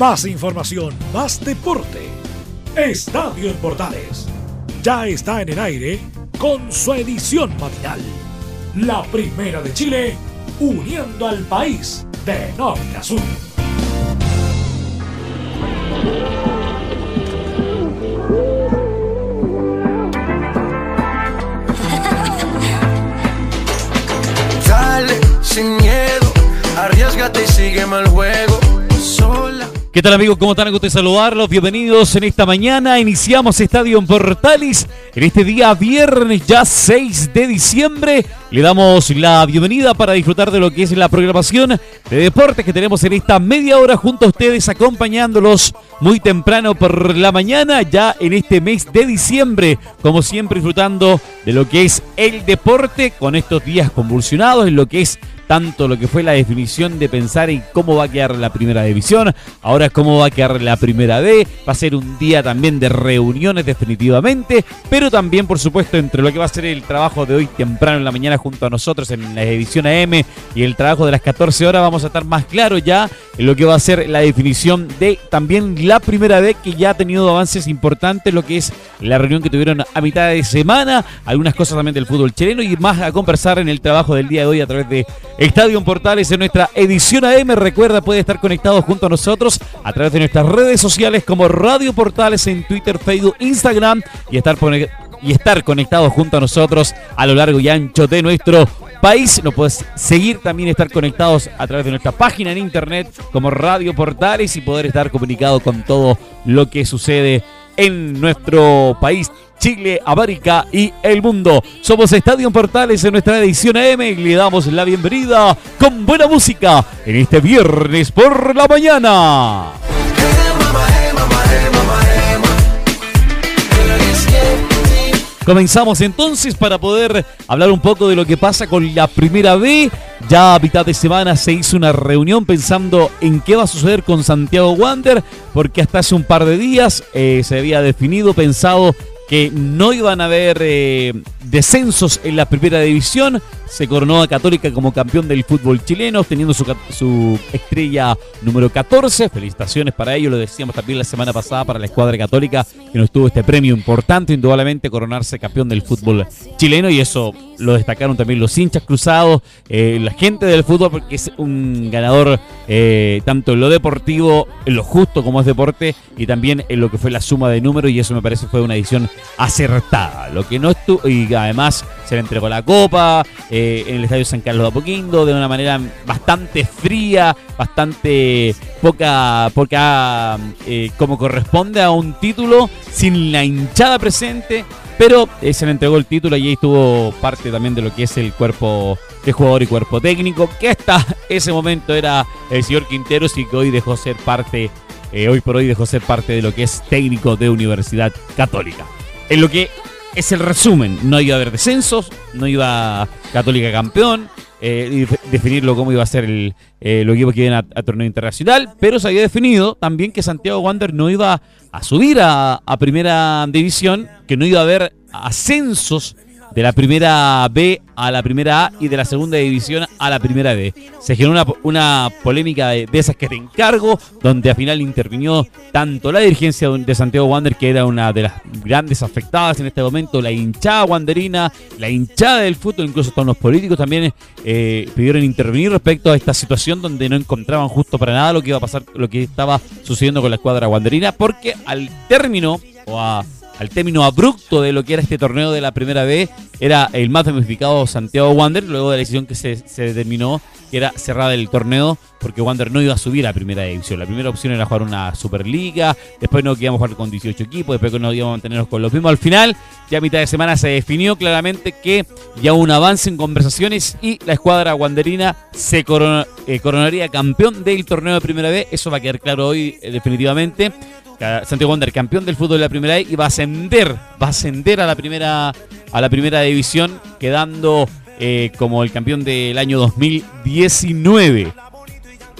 Más información, más deporte. Estadio en Portales. Ya está en el aire con su edición matinal. La primera de Chile, uniendo al país de norte a sur. Dale, sin miedo, arriesgate y sígueme al juego. ¿Qué tal amigos? ¿Cómo están? Me gusta saludarlos. Bienvenidos en esta mañana. Iniciamos Estadio en en este día viernes ya 6 de diciembre. Le damos la bienvenida para disfrutar de lo que es la programación de deportes que tenemos en esta media hora junto a ustedes acompañándolos muy temprano por la mañana ya en este mes de diciembre. Como siempre disfrutando de lo que es el deporte con estos días convulsionados en lo que es tanto lo que fue la definición de pensar en cómo va a quedar la primera división, ahora cómo va a quedar la primera D, va a ser un día también de reuniones definitivamente, pero también por supuesto entre lo que va a ser el trabajo de hoy temprano en la mañana junto a nosotros en la edición AM y el trabajo de las 14 horas vamos a estar más claros ya en lo que va a ser la definición de también la primera D que ya ha tenido avances importantes, lo que es la reunión que tuvieron a mitad de semana, algunas cosas también del fútbol chileno y más a conversar en el trabajo del día de hoy a través de Estadio Portales en nuestra edición AM. Recuerda, puede estar conectado junto a nosotros a través de nuestras redes sociales como Radio Portales en Twitter, Facebook, Instagram y estar, y estar conectado junto a nosotros a lo largo y ancho de nuestro país. Nos puedes seguir también, estar conectados a través de nuestra página en internet como Radio Portales y poder estar comunicado con todo lo que sucede en nuestro país Chile, América y el mundo. Somos Estadio Portales en nuestra edición AM y le damos la bienvenida con buena música en este viernes por la mañana. Comenzamos entonces para poder hablar un poco de lo que pasa con la primera B. Ya a mitad de semana se hizo una reunión pensando en qué va a suceder con Santiago Wander, porque hasta hace un par de días eh, se había definido, pensado que no iban a haber eh, descensos en la primera división. Se coronó a Católica como campeón del fútbol chileno, teniendo su, su, estrella número 14. Felicitaciones para ello, lo decíamos también la semana pasada para la escuadra católica, que nos tuvo este premio importante, indudablemente coronarse campeón del fútbol chileno, y eso lo destacaron también los hinchas cruzados, eh, la gente del fútbol, porque es un ganador eh, tanto en lo deportivo, en lo justo como es deporte, y también en lo que fue la suma de números, y eso me parece fue una edición acertada. Lo que no estuvo, y además se le entregó la copa eh, en el estadio San Carlos de Apoquindo de una manera bastante fría, bastante poca, poca eh, como corresponde a un título, sin la hinchada presente, pero eh, se le entregó el título y ahí estuvo parte también de lo que es el cuerpo de jugador y cuerpo técnico, que hasta ese momento era el señor Quinteros y que hoy dejó ser parte, hoy por hoy dejó ser parte de lo que es técnico de Universidad Católica. En lo que es el resumen. No iba a haber descensos, no iba Católica campeón, eh, definirlo cómo iba a ser el, eh, que iban a, torneo internacional, pero se había definido también que Santiago Wander no iba a subir a, a primera división, que no iba a haber ascensos de la primera B a la primera A y de la segunda división a la primera D. Se generó una, una polémica de, esas que te encargo, donde al final intervino tanto la dirigencia de Santiago Wander, que era una de las grandes afectadas en este momento, la hinchada wanderina, la hinchada del fútbol, incluso todos los políticos también eh, pidieron intervenir respecto a esta situación donde no encontraban justo para nada lo que iba a pasar, lo que estaba sucediendo con la escuadra wanderina, porque al término o a al término abrupto de lo que era este torneo de la primera B, era el más damnificado Santiago Wander, luego de la decisión que se, determinó que era cerrada el torneo porque Wander no iba a subir a primera división. La primera opción era jugar una Superliga, después no íbamos a jugar con 18 equipos, después no íbamos a mantenernos con los mismos. Al final, ya a mitad de semana se definió claramente que ya un avance en conversaciones y la escuadra wanderina se eh, coronaría campeón del torneo de primera B. Eso va a quedar claro hoy eh, definitivamente. Santiago Wander, campeón del fútbol de la primera y va a ascender, va a ascender a la primera, a la primera división, quedando eh, como el campeón del año 2019.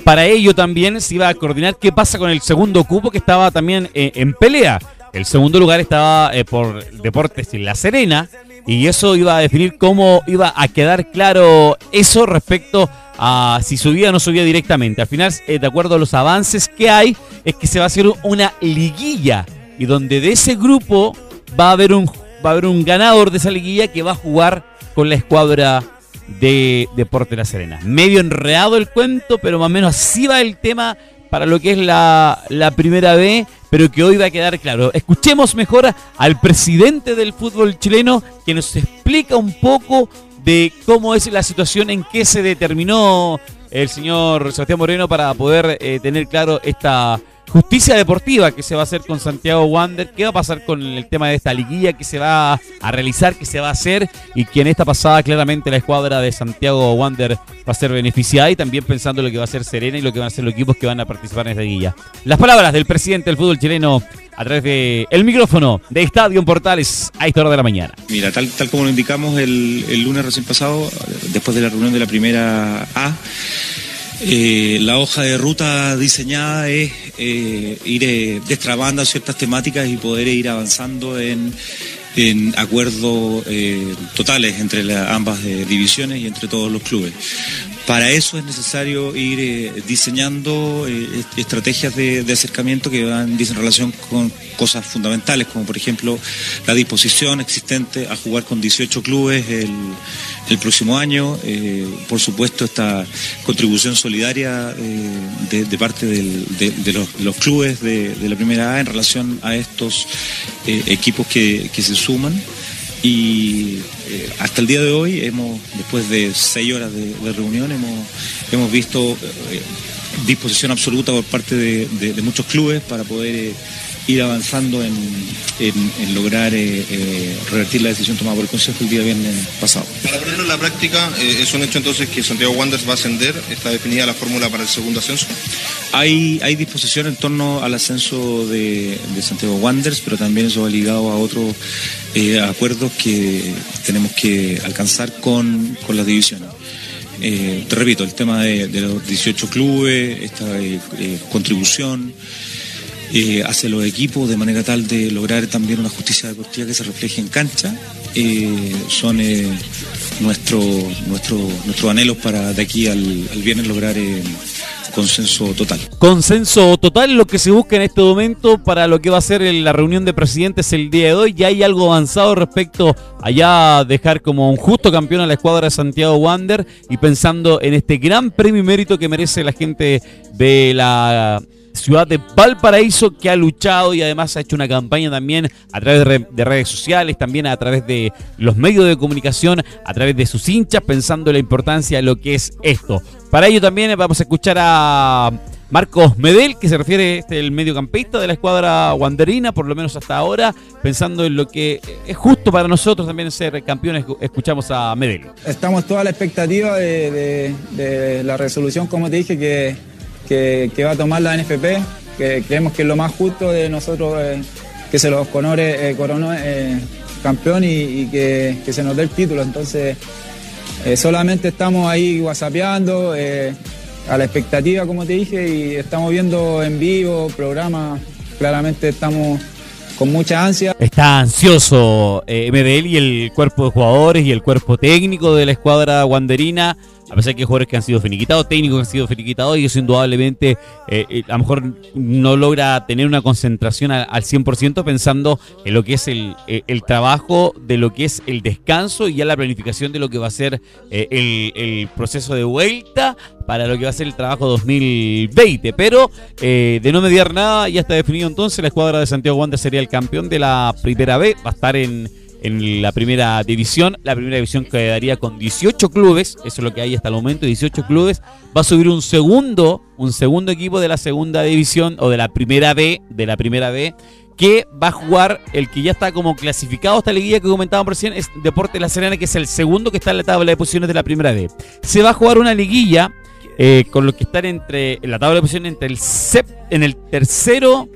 Para ello también se iba a coordinar qué pasa con el segundo cupo que estaba también eh, en pelea. El segundo lugar estaba eh, por Deportes en La Serena y eso iba a definir cómo iba a quedar claro eso respecto a si subía o no subía directamente. Al final, eh, de acuerdo a los avances que hay, es que se va a hacer una liguilla y donde de ese grupo va a haber un va a haber un ganador de esa liguilla que va a jugar con la escuadra de Deporte La Serena. Medio enredado el cuento, pero más o menos así va el tema para lo que es la, la primera B, pero que hoy va a quedar claro. Escuchemos mejor al presidente del fútbol chileno que nos explica un poco de cómo es la situación en que se determinó el señor Sebastián Moreno para poder eh, tener claro esta justicia deportiva que se va a hacer con Santiago Wander, qué va a pasar con el tema de esta liguilla que se va a realizar, que se va a hacer y que en esta pasada claramente la escuadra de Santiago Wander va a ser beneficiada y también pensando lo que va a ser Serena y lo que van a ser los equipos que van a participar en esta liguilla. Las palabras del presidente del fútbol chileno a través del el micrófono de Estadio Portales a esta hora de la mañana. Mira, tal, tal como lo indicamos el, el lunes recién pasado, después de la reunión de la primera A, eh, la hoja de ruta diseñada es eh, ir eh, destrabando ciertas temáticas y poder ir avanzando en, en acuerdos totales entre ambas divisiones y entre todos los clubes. Para eso es necesario ir diseñando estrategias de, acercamiento que van en relación con cosas fundamentales, como por ejemplo la disposición existente a jugar con 18 clubes el, próximo año, eh, por supuesto esta contribución solidaria eh, de, parte de, los, clubes de, la primera A en relación a estos eh, equipos que, se suman. Y hasta el día de hoy, hemos, después de seis horas de, reunión, hemos, hemos visto disposición absoluta por parte de, muchos clubes para poder ir avanzando en, lograr eh, eh, revertir la decisión tomada por el Consejo el día viernes pasado. Para ponerlo en la práctica, eh, ¿es un hecho entonces que Santiago Wanderers va a ascender? ¿Está definida la fórmula para el segundo ascenso? Hay, hay disposición en torno al ascenso de, Santiago Wanderers, pero también eso va ligado a otros acuerdos que tenemos que alcanzar con, las divisiones. te repito, el tema de, de los 18 clubes, esta contribución eh, hacia los equipos de manera tal de lograr también una justicia deportiva que se refleje en cancha. Eh, son eh, nuestros nuestro, nuestro anhelos para de aquí al, viernes lograr eh, consenso total. Consenso total, lo que se busca en este momento para lo que va a ser la reunión de presidentes el día de hoy. Ya hay algo avanzado respecto a ya dejar como un justo campeón a la escuadra de Santiago Wander y pensando en este gran premio y mérito que merece la gente de la ciudad de Valparaíso que ha luchado y además ha hecho una campaña también a través de, redes sociales, también a través de los medios de comunicación, a través de sus hinchas, pensando en la importancia de lo que es esto. Para ello también vamos a escuchar a Marcos Medel, que se refiere este el mediocampista de la escuadra wanderina, por lo menos hasta ahora, pensando en lo que es justo para nosotros también ser campeones, escuchamos a Medel. Estamos toda la expectativa de la resolución, como te dije, que que, va a tomar la NFP, que creemos que es lo más justo de nosotros eh, que se los conore, eh, coronó eh, campeón y, que, se nos dé el título. Entonces, solamente estamos ahí whatsappeando, a la expectativa, como te dije, y estamos viendo en vivo, programas, claramente estamos con mucha ansia. Está ansioso MDL y el cuerpo de jugadores y el cuerpo técnico de la escuadra wanderina a pesar que hay jugadores que han sido finiquitados, técnicos que han sido finiquitados, y eso indudablemente eh, eh, a lo mejor no logra tener una concentración al, 100% pensando en lo que es el, eh, el, trabajo, de lo que es el descanso y ya la planificación de lo que va a ser el, proceso de vuelta para lo que va a ser el trabajo 2020. Pero de no mediar nada, ya está definido entonces, la escuadra de Santiago Wander sería el campeón de la primera B, va a estar en en la primera división. La primera división quedaría con 18 clubes, eso es lo que hay hasta el momento, 18 clubes. Va a subir un segundo, un segundo equipo de la segunda división o de la primera B, de la primera B, que va a jugar el que ya está como clasificado esta liguilla que comentábamos recién, es Deporte La Serena, que es el segundo que está en la tabla de posiciones de la primera B. Se va a jugar una liguilla eh, con lo que están entre en la tabla de posiciones entre el en el tercero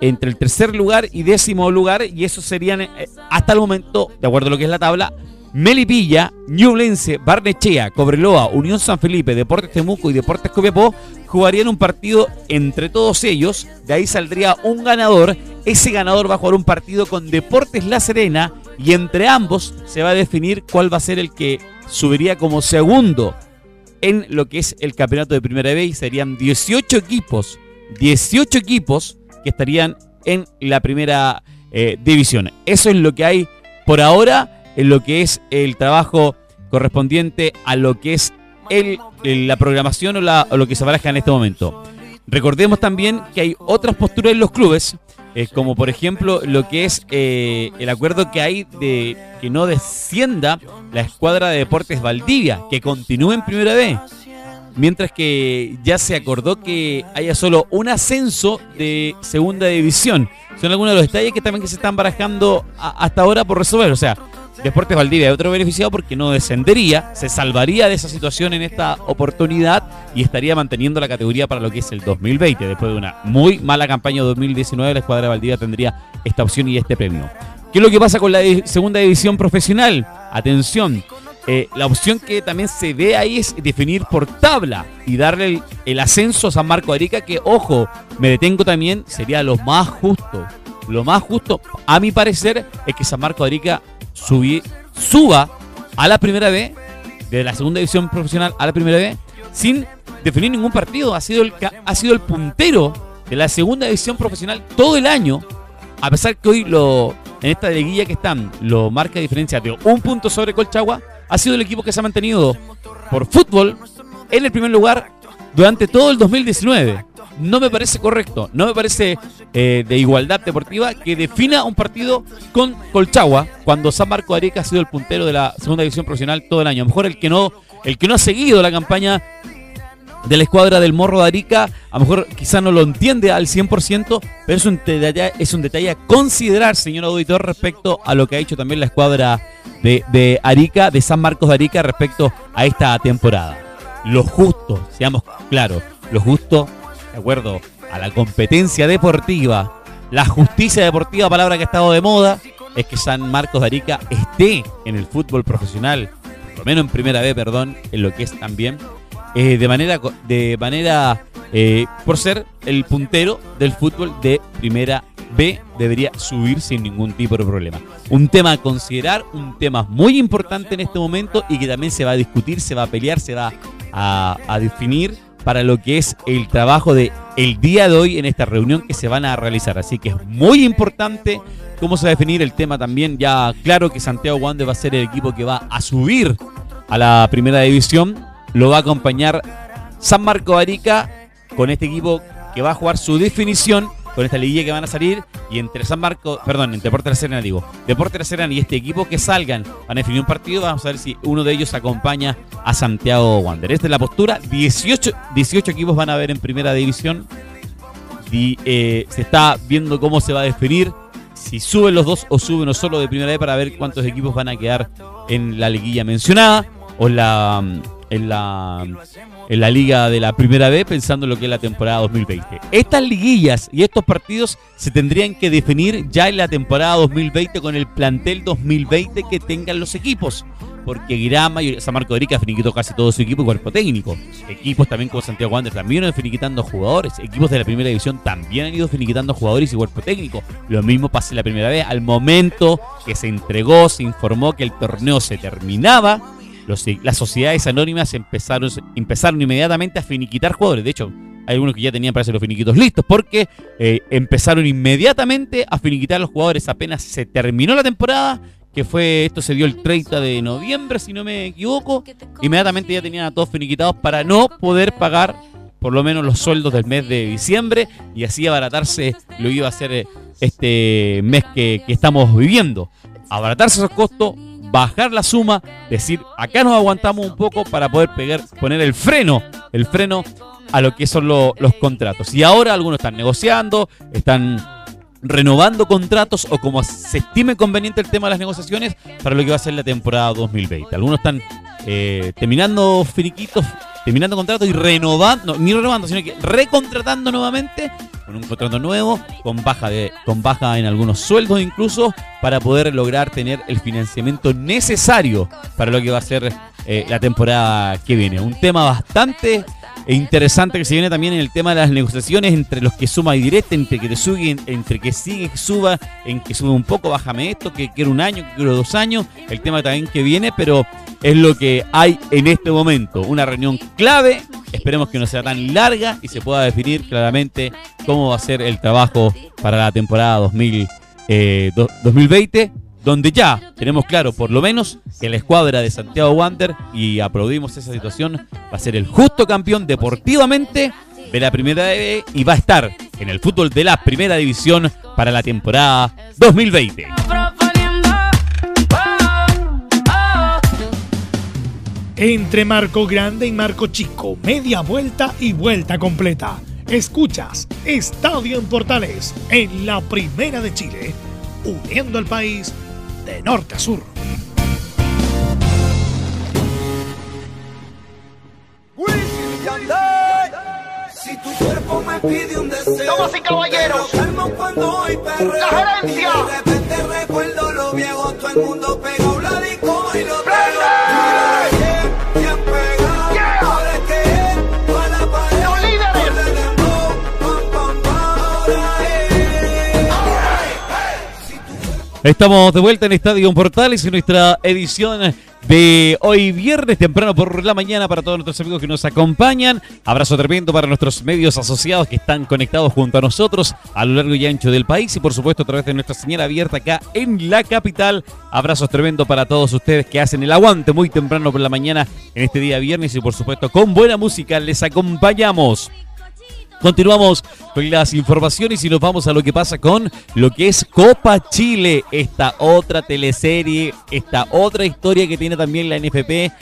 entre el tercer lugar y décimo lugar, y eso serían eh, hasta el momento, de acuerdo a lo que es la tabla, Melipilla, Ñublense, Barnechea, Cobreloa, Unión San Felipe, Deportes Temuco y Deportes Copiapó jugarían un partido entre todos ellos. De ahí saldría un ganador. Ese ganador va a jugar un partido con Deportes La Serena Y entre ambos se va a definir cuál va a ser el que subiría como segundo en lo que es el campeonato de Primera B y serían 18 equipos, 18 equipos estarían en la primera eh, división. Eso es lo que hay por ahora en lo que es el trabajo correspondiente a lo que es el, la programación o, la, o lo que se baraja en este momento. Recordemos también que hay otras posturas en los clubes, eh, como por ejemplo lo que es eh, el acuerdo que hay de que no descienda la escuadra de deportes Valdivia, que continúe en primera B. Mientras que ya se acordó que haya solo un ascenso de segunda división. Son algunos de los detalles que también que se están barajando hasta ahora por resolver. O sea, Deportes Valdivia es otro beneficiado porque no descendería, se salvaría de esa situación en esta oportunidad y estaría manteniendo la categoría para lo que es el 2020. Después de una muy mala campaña 2019, la escuadra de Valdivia tendría esta opción y este premio. ¿Qué es lo que pasa con la segunda división profesional? Atención, eh, la opción que también se ve ahí es definir por tabla y darle el, ascenso a San Marco Arica, que ojo, me detengo también, sería lo más justo. Lo más justo, a mi parecer, es que San Marco Arica suba a la primera B, de la segunda división profesional a la primera B, sin definir ningún partido. Ha sido el, ha sido el puntero de la segunda división profesional todo el año, a pesar que hoy lo, en esta liguilla que están lo marca diferencia de un punto sobre Colchagua, ha sido el equipo que se ha mantenido por fútbol en el primer lugar durante todo el 2019 no me parece correcto, no me parece eh, de igualdad deportiva que defina un partido con Colchagua cuando San Marco de ha sido el puntero de la segunda división profesional todo el año. A lo mejor el que no, el que no ha seguido la campaña de la escuadra del Morro de Arica, a lo mejor quizá no lo entiende al 100%, pero es un, detalle, es un detalle a considerar, señor auditor, respecto a lo que ha hecho también la escuadra de, de Arica, de San Marcos de Arica, respecto a esta temporada. Lo justo, seamos claros, lo justo de acuerdo a la competencia deportiva, la justicia deportiva, palabra que ha estado de moda, es que San Marcos de Arica esté en el fútbol profesional, por lo menos en primera vez, perdón, en lo que es también, eh, de manera, de manera eh, por ser el puntero del fútbol de primera B, debería subir sin ningún tipo de problema. Un tema a considerar, un tema muy importante en este momento y que también se va a discutir, se va a pelear, se va a, a definir para lo que es el trabajo de el día de hoy en esta reunión que se van a realizar. Así que es muy importante cómo se va a definir el tema también. Ya claro que Santiago Wander va a ser el equipo que va a subir a la primera división. Lo va a acompañar San Marco Arica con este equipo que va a jugar su definición con esta liguilla que van a salir y entre San Marco, perdón, entre Deportes La Serena digo, Deportes La Serena y este equipo que salgan van a definir un partido, vamos a ver si uno de ellos acompaña a Santiago Wander. Esta es la postura, 18, 18 equipos van a ver en primera división y eh, se está viendo cómo se va a definir si suben los dos o suben uno solo de primera vez para ver cuántos equipos van a quedar en la liguilla mencionada o la en la, en la liga de la primera B pensando en lo que es la temporada 2020. Estas liguillas y estos partidos se tendrían que definir ya en la temporada 2020 con el plantel 2020 que tengan los equipos. Porque Grama y San Marco de Rica finiquitó casi todo su equipo y cuerpo técnico. Equipos también como Santiago Wander también han finiquitando jugadores. Equipos de la primera división también han ido finiquitando jugadores y cuerpo técnico. Lo mismo pasa en la primera vez. Al momento que se entregó, se informó que el torneo se terminaba las sociedades anónimas empezaron, empezaron inmediatamente a finiquitar jugadores. De hecho, hay algunos que ya tenían para los finiquitos listos porque eh, empezaron inmediatamente a finiquitar los jugadores apenas se terminó la temporada. Que fue, esto se dio el 30 de noviembre, si no me equivoco. Inmediatamente ya tenían a todos finiquitados para no poder pagar por lo menos los sueldos del mes de diciembre y así abaratarse lo iba a hacer eh, este mes que, que estamos viviendo. Abaratarse esos costos, bajar la suma, decir, acá nos aguantamos un poco para poder pegar, poner el freno, el freno a lo que son los contratos. Y ahora algunos están negociando, están renovando contratos o como se estime conveniente el tema de las negociaciones para lo que va a ser la temporada 2020. Algunos están eh, terminando finiquitos, terminando contratos y renovando, ni renovando, sino que recontratando nuevamente con un contrato nuevo, con baja, de, con baja en algunos sueldos incluso, para poder lograr tener el financiamiento necesario para lo que va a ser eh, la temporada que viene. Un tema bastante interesante que se viene también en el tema de las negociaciones entre los que suma y directa, entre que te sube, entre que sigue, suba, en que sube un poco, bájame esto, que quiero un año, que quiero dos años, el tema también que viene, pero es lo que hay en este momento. Una reunión clave, esperemos que no sea tan larga y se pueda definir claramente cómo va a ser el trabajo para la temporada 2000, 2020 donde ya tenemos claro, por lo menos, que la escuadra de Santiago Wander, y aplaudimos esa situación, va a ser el justo campeón deportivamente de la primera B y va a estar en el fútbol de la primera división para la temporada 2020. Entre Marco Grande y Marco Chico, media vuelta y vuelta completa. Escuchas Estadio en Portales en la Primera de Chile, uniendo al país de norte a sur. Si tu cuerpo me pide un deseo, Damas y caballeros, cuando hoy perreo, la gerencia. Y de repente recuerdo lo viejo, todo el mundo pega Estamos de vuelta en Estadio Portales en nuestra edición de hoy viernes temprano por la mañana para todos nuestros amigos que nos acompañan. Abrazo tremendo para nuestros medios asociados que están conectados junto a nosotros a lo largo y ancho del país y por supuesto a través de nuestra señal abierta acá en la capital. Abrazos tremendo para todos ustedes que hacen el aguante muy temprano por la mañana en este día viernes y por supuesto con buena música les acompañamos. Continuamos con las informaciones y nos vamos a lo que pasa con lo que es Copa Chile, esta otra teleserie, esta otra historia que tiene también la NFP eh,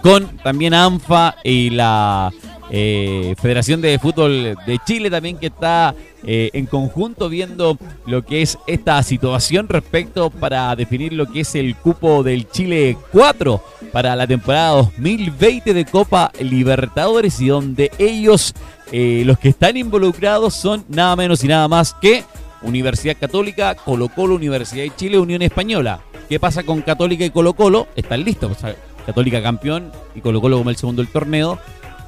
con también ANFA y la eh, Federación de Fútbol de Chile también que está eh, en conjunto viendo lo que es esta situación respecto para definir lo que es el cupo del Chile 4 para la temporada 2020 de Copa Libertadores y donde ellos, eh, los que están involucrados son nada menos y nada más que Universidad Católica, Colo Colo, Universidad de Chile, Unión Española. ¿Qué pasa con Católica y Colo Colo? Están listos. O sea, Católica campeón y Colo Colo como el segundo del torneo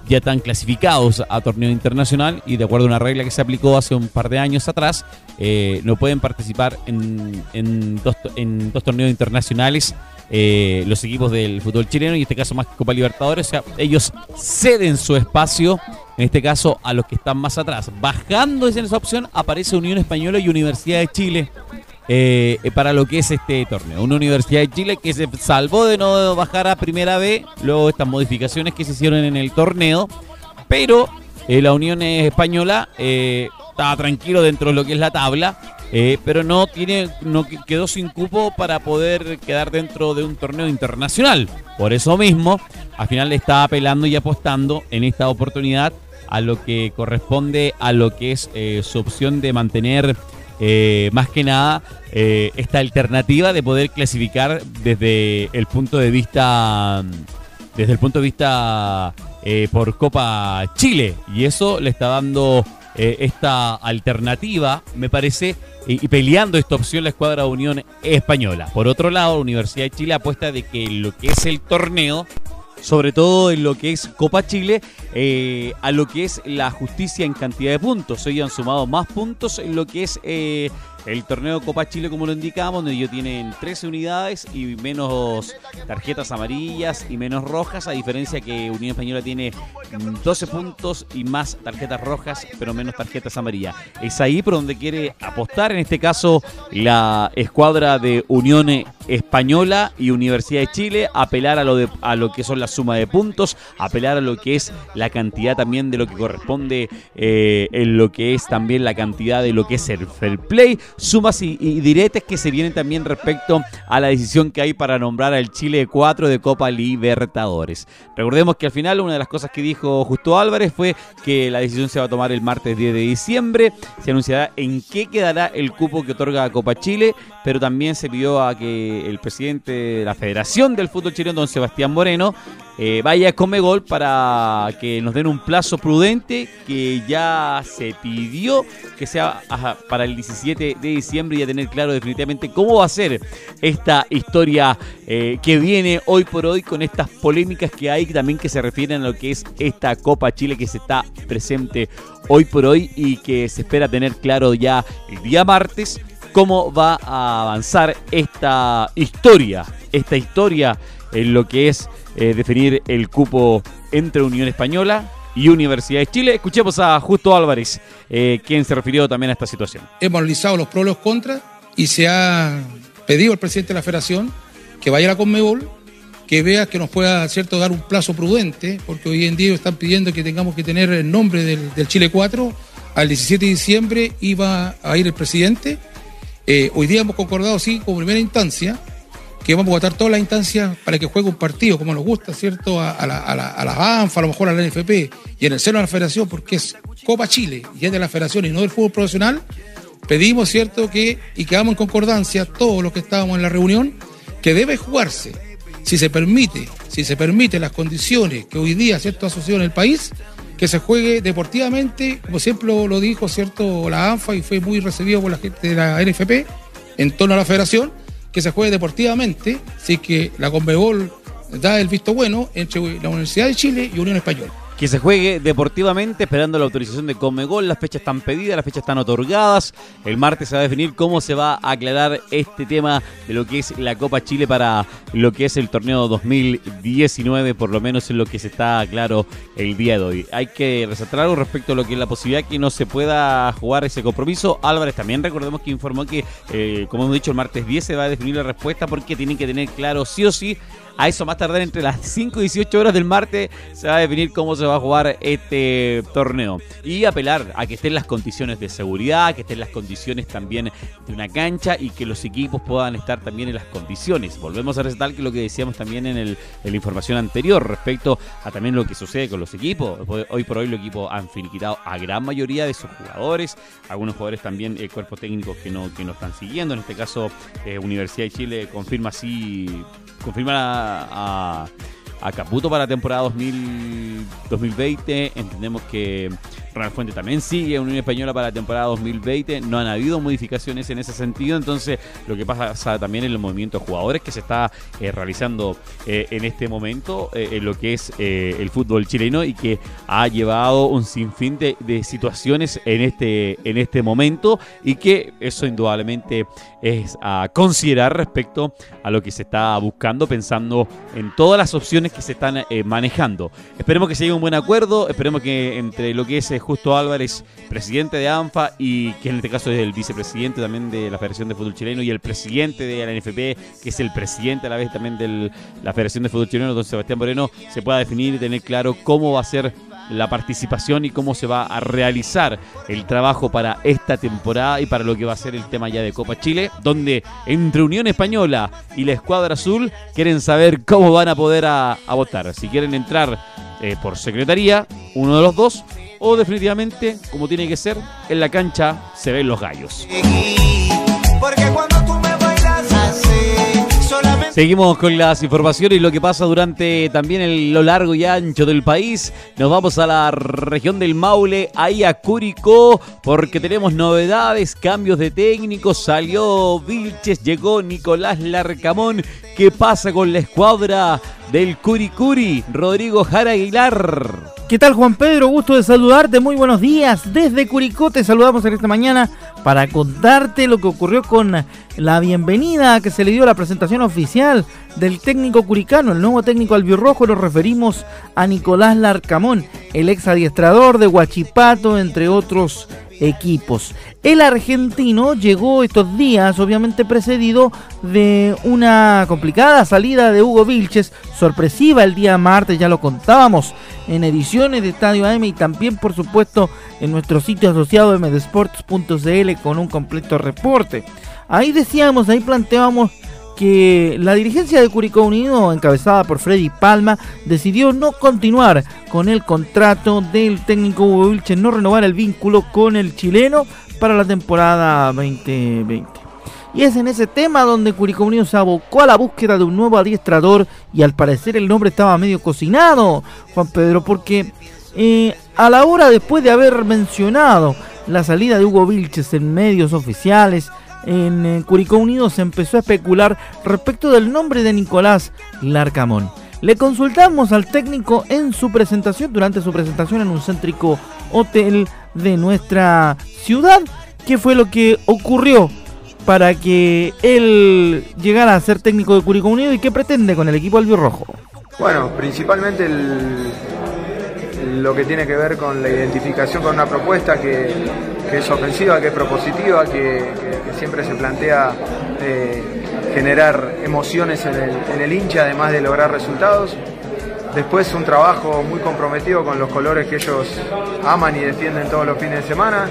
ya están clasificados a torneo internacional y de acuerdo a una regla que se aplicó hace un par de años atrás, eh, no pueden participar en, dos torneos internacionales eh, los equipos del fútbol chileno y en este caso más que Copa Libertadores, o sea, ellos ceden su espacio, en este caso a los que están más atrás. Bajando en esa opción aparece Unión Española y Universidad de Chile. eh, para lo que es este torneo. Una Universidad de Chile que se salvó de no bajar a primera B, luego estas modificaciones que se hicieron en el torneo, pero eh, la Unión Española eh, estaba tranquilo dentro de lo que es la tabla, eh, pero no tiene, no que- quedó sin cupo para poder quedar dentro de un torneo internacional. Por eso mismo, al final le está apelando y apostando en esta oportunidad a lo que corresponde a lo que es eh, su opción de mantener eh, más que nada esta alternativa de poder clasificar desde el punto de vista desde el punto de vista por Copa Chile y eso le está dando eh, esta alternativa me parece y, peleando esta opción la escuadra Unión Española por otro lado la Universidad de Chile apuesta de que lo que es el torneo sobre todo en lo que es Copa Chile, eh, a lo que es la justicia en cantidad de puntos. Ellos han sumado más puntos en lo que es eh, el torneo Copa Chile, como lo indicamos, donde ellos tienen 13 unidades y menos tarjetas amarillas y menos rojas, a diferencia que Unión Española tiene mm, 12 puntos y más tarjetas rojas, pero menos tarjetas amarillas. Es ahí por donde quiere apostar, en este caso, la escuadra de Unión Española y Universidad de Chile, apelar a lo, de, a lo que son la suma de puntos, apelar a lo que es la cantidad también de lo que corresponde eh, en lo que es también la cantidad de lo que es el fair play, sumas y, y diretes que se vienen también respecto a la decisión que hay para nombrar al Chile 4 de Copa Libertadores. Recordemos que al final una de las cosas que dijo Justo Álvarez fue que la decisión se va a tomar el martes 10 de diciembre, se anunciará en qué quedará el cupo que otorga Copa Chile, pero también se pidió a que el presidente de la Federación del Fútbol Chileno, don Sebastián Moreno, eh, vaya Comegol para que nos den un plazo prudente que ya se pidió que sea para el 17 de diciembre y a tener claro definitivamente cómo va a ser esta historia eh, que viene hoy por hoy con estas polémicas que hay también que se refieren a lo que es esta Copa Chile que se está presente hoy por hoy y que se espera tener claro ya el día martes cómo va a avanzar esta historia, esta historia en lo que es eh, definir el cupo entre Unión Española y Universidad de Chile. Escuchemos a Justo Álvarez, eh, quien se refirió también a esta situación. Hemos analizado los pros y los contras y se ha pedido al presidente de la federación que vaya a la Conmebol, que vea que nos pueda cierto dar un plazo prudente, porque hoy en día están pidiendo que tengamos que tener el nombre del, Chile 4 al 17 de diciembre iba a ir el presidente. Eh, hoy día hemos concordado, sí, como primera instancia, que vamos a votar todas las instancias para que juegue un partido, como nos gusta, ¿cierto? A, la, a, la, a la ANFA, a lo mejor a la NFP, y en el seno de la federación, porque es Copa Chile y es de la federación y no del fútbol profesional, pedimos, ¿cierto?, que, y quedamos en concordancia, todos los que estábamos en la reunión, que debe jugarse, si se permite, si se permite las condiciones que hoy día, ¿cierto?, ha sucedido en el país, que se juegue deportivamente, como siempre lo dijo, ¿cierto?, la ANFA y fue muy recibido por la gente de la NFP en torno a la federación, que se juegue deportivamente, si que la Conmebol da el visto bueno entre la Universidad de Chile y Unión Española que se juegue deportivamente, esperando la autorización de Comegol. Las fechas están pedidas, las fechas están otorgadas. El martes se va a definir cómo se va a aclarar este tema de lo que es la Copa Chile para lo que es el torneo 2019, por lo menos en lo que se está claro el día de hoy. Hay que resaltar algo respecto a lo que es la posibilidad que no se pueda jugar ese compromiso. Álvarez también recordemos que informó que, eh, como hemos dicho, el martes 10 se va a definir la respuesta porque tienen que tener claro sí o sí a eso más tardar entre las 5 y 18 horas del martes se va a definir cómo se va a jugar este torneo. Y apelar a que estén las condiciones de seguridad, que estén las condiciones también de una cancha y que los equipos puedan estar también en las condiciones. Volvemos a resaltar que lo que decíamos también en, el, la información anterior respecto a también lo que sucede con los equipos. Hoy por hoy los equipos han finiquitado a gran mayoría de sus jugadores. Algunos jugadores también eh, cuerpos técnicos que no, que no están siguiendo. En este caso, eh, Universidad de Chile confirma así confirma a, a Caputo para la temporada 2020. Entendemos que Ronald Fuente también sigue en Unión Española para la temporada 2020. No han habido modificaciones en ese sentido. Entonces, lo que pasa también en el movimiento de jugadores que se está eh, realizando eh, en este momento eh, en lo que es el fútbol chileno y que ha llevado un sinfín de, de, situaciones en este, en este momento y que eso indudablemente es a considerar respecto a lo que se está buscando, pensando en todas las opciones que se están manejando. Esperemos que se llegue un buen acuerdo, esperemos que entre lo que es Justo Álvarez, presidente de ANFA y que en este caso es el vicepresidente también de la Federación de Fútbol Chileno y el presidente de la NFP, que es el presidente a la vez también de la Federación de Fútbol Chileno, don Sebastián Moreno, se pueda definir y tener claro cómo va a ser la participación y cómo se va a realizar el trabajo para esta temporada y para lo que va a ser el tema ya de Copa Chile, donde entre Unión Española y la Escuadra Azul quieren saber cómo van a poder a, votar. Si quieren entrar eh, por secretaría, uno de los dos, o definitivamente, como tiene que ser, en la cancha se ven los gallos. Seguimos con las informaciones y lo que pasa durante también lo largo y ancho del país. Nos vamos a la región del Maule, ahí a Curicó, porque tenemos novedades, cambios de técnicos. Salió Vilches, llegó Nicolás Larcamón. ¿Qué pasa con la escuadra del Curicuri? Rodrigo Jara Aguilar. ¿Qué tal Juan Pedro? Gusto de saludarte, muy buenos días. Desde Curicó te saludamos en esta mañana para contarte lo que ocurrió con la bienvenida que se le dio a la presentación oficial del técnico curicano, el nuevo técnico albirrojo. Nos referimos a Nicolás Larcamón, el ex adiestrador de Huachipato, entre otros equipos. El argentino llegó estos días, obviamente precedido de una complicada salida de Hugo Vilches, sorpresiva el día martes, ya lo contábamos en ediciones de Estadio AM y también por supuesto en nuestro sitio asociado mdesports.cl con un completo reporte. Ahí decíamos, ahí planteábamos que la dirigencia de Curicó Unido, encabezada por Freddy Palma, decidió no continuar con el contrato del técnico Hugo Vilches, no renovar el vínculo con el chileno para la temporada 2020. Y es en ese tema donde Curicó Unido se abocó a la búsqueda de un nuevo adiestrador y al parecer el nombre estaba medio cocinado, Juan Pedro, porque eh, a la hora después de haber mencionado la salida de Hugo Vilches en medios oficiales, en eh, Curicó Unido se empezó a especular respecto del nombre de Nicolás Larcamón. Le consultamos al técnico en su presentación, durante su presentación en un céntrico hotel de nuestra ciudad, qué fue lo que ocurrió para que él llegara a ser técnico de Curicó Unido y qué pretende con el equipo albirrojo. Bueno, principalmente lo que tiene que ver con la identificación con una propuesta que, es ofensiva, que es propositiva, que, siempre se plantea eh, generar emociones en el, hincha, además de lograr resultados. Después un trabajo muy comprometido con los colores que ellos aman y defienden todos los fines de semana.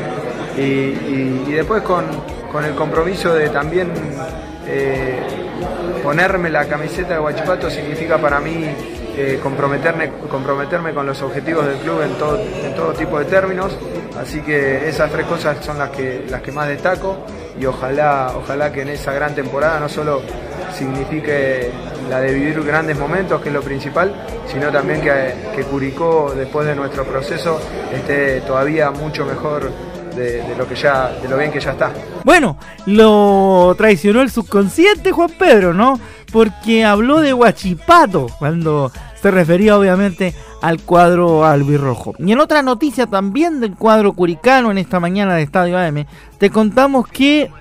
Y, después con, el compromiso de también eh, ponerme la camiseta de Huachipato significa para mí eh, comprometerme, comprometerme con los objetivos del club en todo, en todo tipo de términos. Así que esas tres cosas son las que, las que más destaco y ojalá, ojalá que en esa gran temporada no solo signifique la de vivir grandes momentos, que es lo principal, sino también que, que Curicó, después de nuestro proceso, esté todavía mucho mejor de, lo que ya, de lo bien que ya está. Bueno, lo traicionó el subconsciente Juan Pedro, ¿no? Porque habló de Huachipato cuando se refería obviamente al cuadro albirrojo. Y en otra noticia también del cuadro curicano en esta mañana de Estadio AM, te contamos que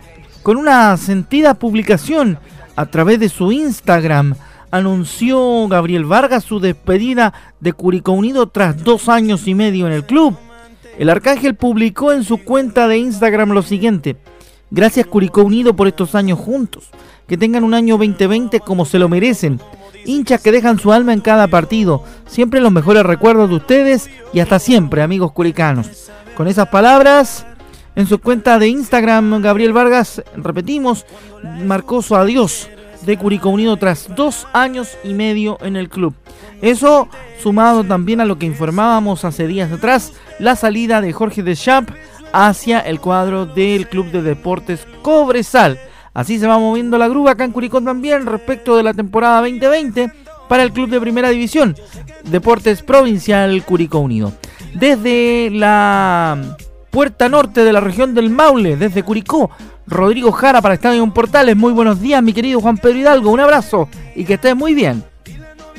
con una sentida publicación a través de su Instagram, anunció Gabriel Vargas su despedida de Curicó Unido tras dos años y medio en el club. El Arcángel publicó en su cuenta de Instagram lo siguiente. Gracias Curicó Unido por estos años juntos. Que tengan un año 2020 como se lo merecen hinchas que dejan su alma en cada partido. Siempre los mejores recuerdos de ustedes y hasta siempre, amigos curicanos. Con esas palabras, en su cuenta de Instagram, Gabriel Vargas, repetimos, marcó su adiós de Curicó Unido tras dos años y medio en el club. Eso sumado también a lo que informábamos hace días atrás, la salida de Jorge Deschamps hacia el cuadro del Club de Deportes Cobresal. Así se va moviendo la grúa acá en Curicó también respecto de la temporada 2020 para el club de primera división, Deportes Provincial Curicó Unido. Desde la puerta norte de la región del Maule, desde Curicó, Rodrigo Jara para Estadio Portales. Muy buenos días, mi querido Juan Pedro Hidalgo. Un abrazo y que estés muy bien.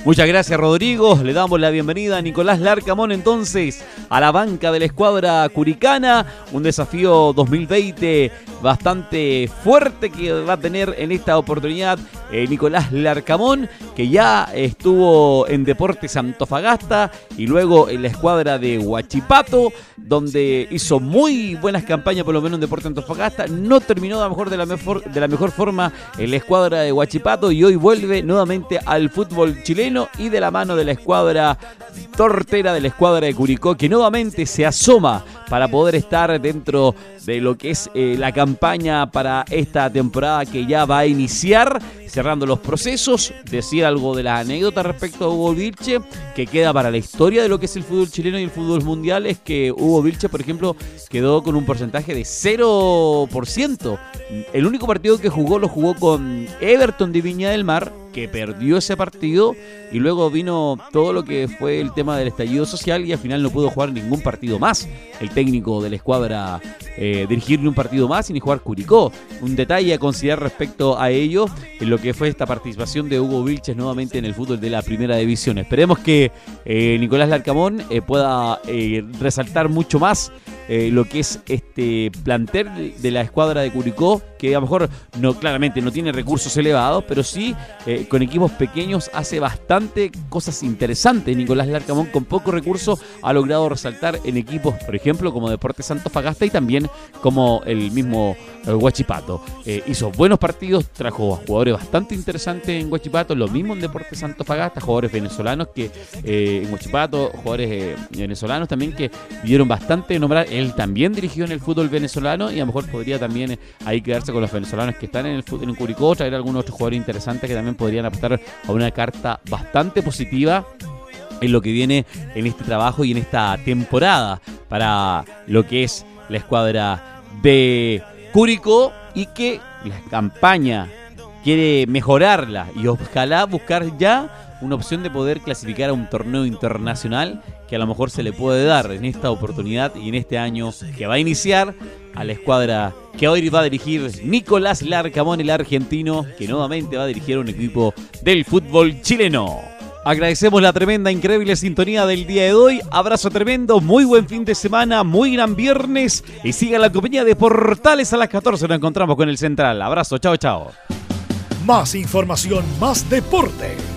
Muchas gracias Rodrigo, le damos la bienvenida a Nicolás Larcamón entonces a la banca de la escuadra curicana, un desafío 2020 bastante fuerte que va a tener en esta oportunidad eh, Nicolás Larcamón, que ya estuvo en Deportes Antofagasta y luego en la escuadra de Huachipato, donde hizo muy buenas campañas, por lo menos en Deportes Antofagasta, no terminó de la mejor, de la mejor forma en la escuadra de Huachipato y hoy vuelve nuevamente al fútbol chileno y de la mano de la escuadra tortera de la escuadra de Curicó, que nuevamente se asoma para poder estar dentro de lo que es eh, la campaña para esta temporada que ya va a iniciar, cerrando los procesos, decir algo de la anécdota respecto a Hugo Vilche, que queda para la historia de lo que es el fútbol chileno y el fútbol mundial, es que Hugo Vilche, por ejemplo, quedó con un porcentaje de 0%. El único partido que jugó lo jugó con Everton de Viña del Mar, que perdió ese partido y luego vino todo lo que fue el tema del estallido social y al final no pudo jugar ningún partido más el técnico de la escuadra eh, dirigirle un partido más y ni jugar Curicó. Un detalle a considerar respecto a ello en lo que fue esta participación de Hugo Vilches nuevamente en el fútbol de la primera división. Esperemos que eh, Nicolás Larcamón eh, pueda resaltar mucho más lo que es este plantel de la escuadra de Curicó, que a lo mejor no claramente no tiene recursos elevados, pero sí con equipos pequeños hace bastante cosas interesantes. Nicolás Larcamón con pocos recursos ha logrado resaltar en equipos, por ejemplo, como Deportes Fagasta y también como el mismo eh, Huachipato. Eh, hizo buenos partidos, trajo a jugadores bastante interesantes en Huachipato, lo mismo en Deportes Fagasta, jugadores venezolanos que eh, en Huachipato, jugadores venezolanos también que dieron bastante nombrar. Él también dirigió en el fútbol venezolano y a lo mejor podría también ahí quedarse con los venezolanos que están en el fútbol en Curicó, traer algunos otros jugadores interesantes que también podrían aportar a una carta bastante positiva en lo que viene en este trabajo y en esta temporada para lo que es la escuadra de Curicó y que la campaña quiere mejorarla y ojalá buscar ya una opción de poder clasificar a un torneo internacional que a lo mejor se le puede dar en esta oportunidad y en este año que va a iniciar a la escuadra que hoy va a dirigir Nicolás Larcamón, el argentino, que nuevamente va a dirigir un equipo del fútbol chileno. Agradecemos la tremenda, increíble sintonía del día de hoy. Abrazo tremendo, muy buen fin de semana, muy gran viernes. Y siga la compañía de Portales a las 14. Nos encontramos con el Central. Abrazo, chao, chao. Más información, más deporte.